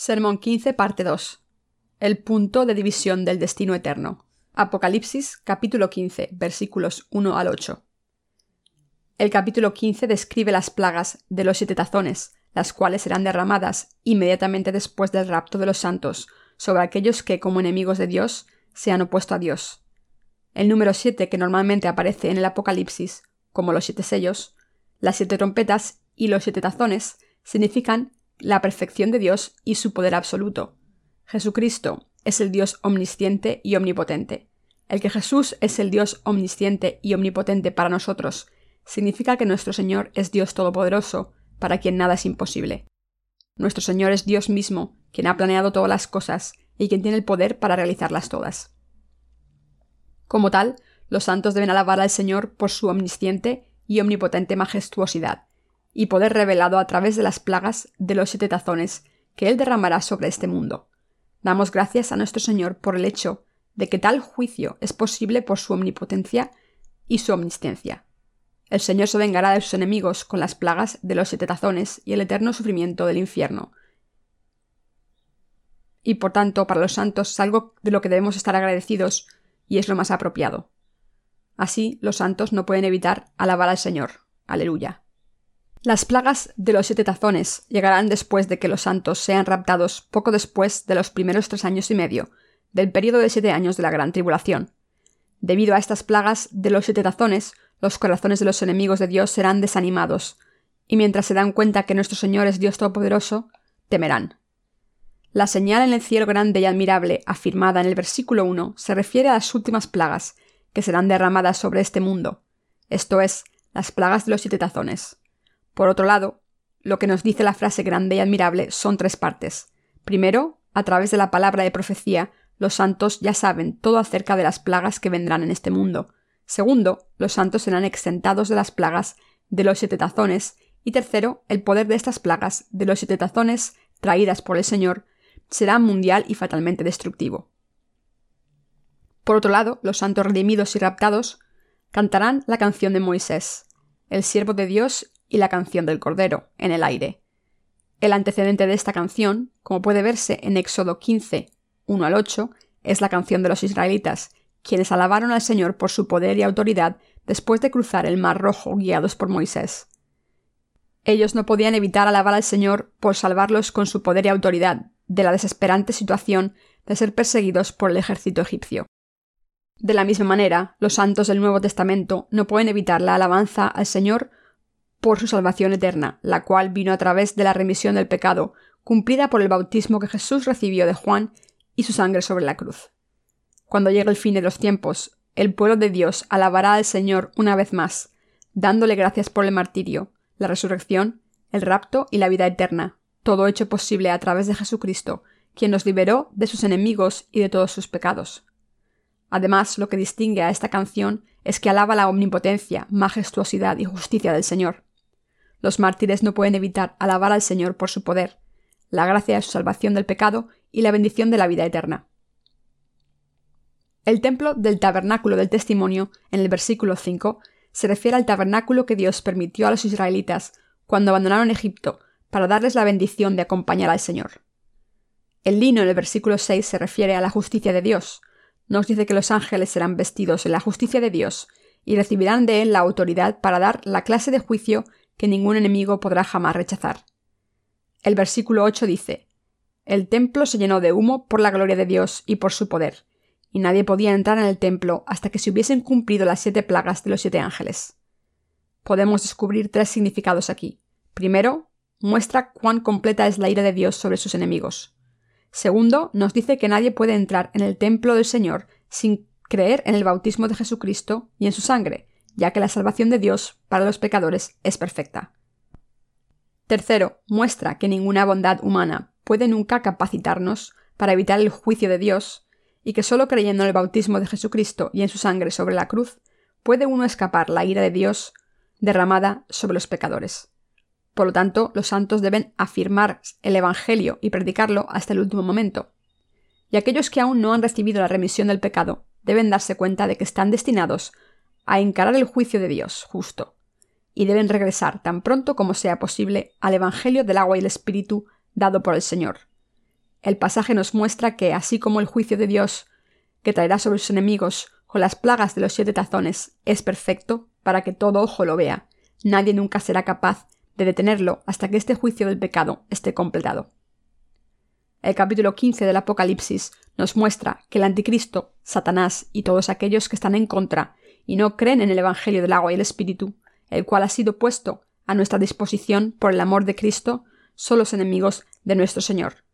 Sermón 15, parte 2. El punto de división del destino eterno. Apocalipsis, capítulo 15, versículos 1 al 8. El capítulo 15 describe las plagas de los siete tazones, las cuales serán derramadas inmediatamente después del rapto de los santos sobre aquellos que, como enemigos de Dios, se han opuesto a Dios. El número 7, que normalmente aparece en el Apocalipsis, como los siete sellos, las siete trompetas y los siete tazones, significan la perfección de Dios y su poder absoluto. Jesucristo es el Dios omnisciente y omnipotente. El que Jesús es el Dios omnisciente y omnipotente para nosotros significa que nuestro Señor es Dios todopoderoso, para quien nada es imposible. Nuestro Señor es Dios mismo, quien ha planeado todas las cosas y quien tiene el poder para realizarlas todas. Como tal, los santos deben alabar al Señor por su omnisciente y omnipotente majestuosidad, y poder revelado a través de las plagas de los siete tazones que Él derramará sobre este mundo. Damos gracias a nuestro Señor por el hecho de que tal juicio es posible por su omnipotencia y su omnisciencia. El Señor se vengará de sus enemigos con las plagas de los siete tazones y el eterno sufrimiento del infierno. Y por tanto, para los santos es algo de lo que debemos estar agradecidos y es lo más apropiado. Así, los santos no pueden evitar alabar al Señor. Aleluya. Las plagas de los siete tazones llegarán después de que los santos sean raptados poco después de los primeros tres años y medio, del periodo de siete años de la gran tribulación. Debido a estas plagas de los siete tazones, los corazones de los enemigos de Dios serán desanimados, y mientras se dan cuenta que nuestro Señor es Dios Todopoderoso, temerán. La señal en el cielo grande y admirable, afirmada en el versículo 1, se refiere a las últimas plagas, que serán derramadas sobre este mundo, esto es, las plagas de los siete tazones. Por otro lado, lo que nos dice la frase grande y admirable son tres partes. Primero, a través de la palabra de profecía, los santos ya saben todo acerca de las plagas que vendrán en este mundo. Segundo, los santos serán exentados de las plagas de los siete tazones. Y tercero, el poder de estas plagas de los siete tazones traídas por el Señor será mundial y fatalmente destructivo. Por otro lado, los santos redimidos y raptados cantarán la canción de Moisés, el siervo de Dios y la canción del Cordero, en el aire. El antecedente de esta canción, como puede verse en Éxodo 15, 1 al 8, es la canción de los israelitas, quienes alabaron al Señor por su poder y autoridad después de cruzar el Mar Rojo guiados por Moisés. Ellos no podían evitar alabar al Señor por salvarlos con su poder y autoridad de la desesperante situación de ser perseguidos por el ejército egipcio. De la misma manera, los santos del Nuevo Testamento no pueden evitar la alabanza al Señor por su salvación eterna, la cual vino a través de la remisión del pecado, cumplida por el bautismo que Jesús recibió de Juan y su sangre sobre la cruz. Cuando llegue el fin de los tiempos, el pueblo de Dios alabará al Señor una vez más, dándole gracias por el martirio, la resurrección, el rapto y la vida eterna, todo hecho posible a través de Jesucristo, quien nos liberó de sus enemigos y de todos sus pecados. Además, lo que distingue a esta canción es que alaba la omnipotencia, majestuosidad y justicia del Señor. Los mártires no pueden evitar alabar al Señor por su poder, la gracia de su salvación del pecado y la bendición de la vida eterna. El templo del tabernáculo del testimonio, en el versículo 5, se refiere al tabernáculo que Dios permitió a los israelitas cuando abandonaron Egipto para darles la bendición de acompañar al Señor. El lino en el versículo 6 se refiere a la justicia de Dios. Nos dice que los ángeles serán vestidos en la justicia de Dios y recibirán de él la autoridad para dar la clase de juicio que ningún enemigo podrá jamás rechazar. El versículo 8 dice, El templo se llenó de humo por la gloria de Dios y por su poder, y nadie podía entrar en el templo hasta que se hubiesen cumplido las siete plagas de los siete ángeles. Podemos descubrir tres significados aquí. Primero, muestra cuán completa es la ira de Dios sobre sus enemigos. Segundo, nos dice que nadie puede entrar en el templo del Señor sin creer en el bautismo de Jesucristo y en su sangre, ya que la salvación de Dios para los pecadores es perfecta. Tercero, muestra que ninguna bondad humana puede nunca capacitarnos para evitar el juicio de Dios, y que solo creyendo en el bautismo de Jesucristo y en su sangre sobre la cruz, puede uno escapar la ira de Dios derramada sobre los pecadores. Por lo tanto, los santos deben afirmar el Evangelio y predicarlo hasta el último momento. Y aquellos que aún no han recibido la remisión del pecado deben darse cuenta de que están destinados a encarar el juicio de Dios justo, y deben regresar tan pronto como sea posible al Evangelio del agua y el Espíritu dado por el Señor. El pasaje nos muestra que, así como el juicio de Dios, que traerá sobre sus enemigos con las plagas de los siete tazones, es perfecto para que todo ojo lo vea, nadie nunca será capaz de detenerlo hasta que este juicio del pecado esté completado. El capítulo 15 del Apocalipsis nos muestra que el anticristo, Satanás y todos aquellos que están en contra y no creen en el Evangelio del agua y el Espíritu, el cual ha sido puesto a nuestra disposición por el amor de Cristo, son los enemigos de nuestro Señor.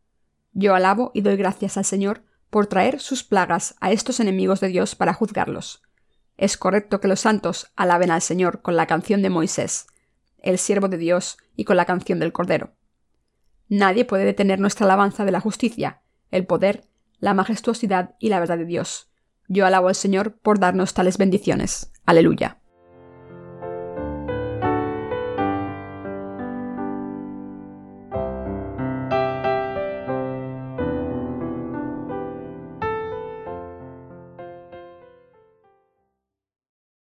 Yo alabo y doy gracias al Señor por traer sus plagas a estos enemigos de Dios para juzgarlos. Es correcto que los santos alaben al Señor con la canción de Moisés, el siervo de Dios, y con la canción del Cordero. Nadie puede detener nuestra alabanza de la justicia, el poder, la majestuosidad y la verdad de Dios. Yo alabo al Señor por darnos tales bendiciones. Aleluya.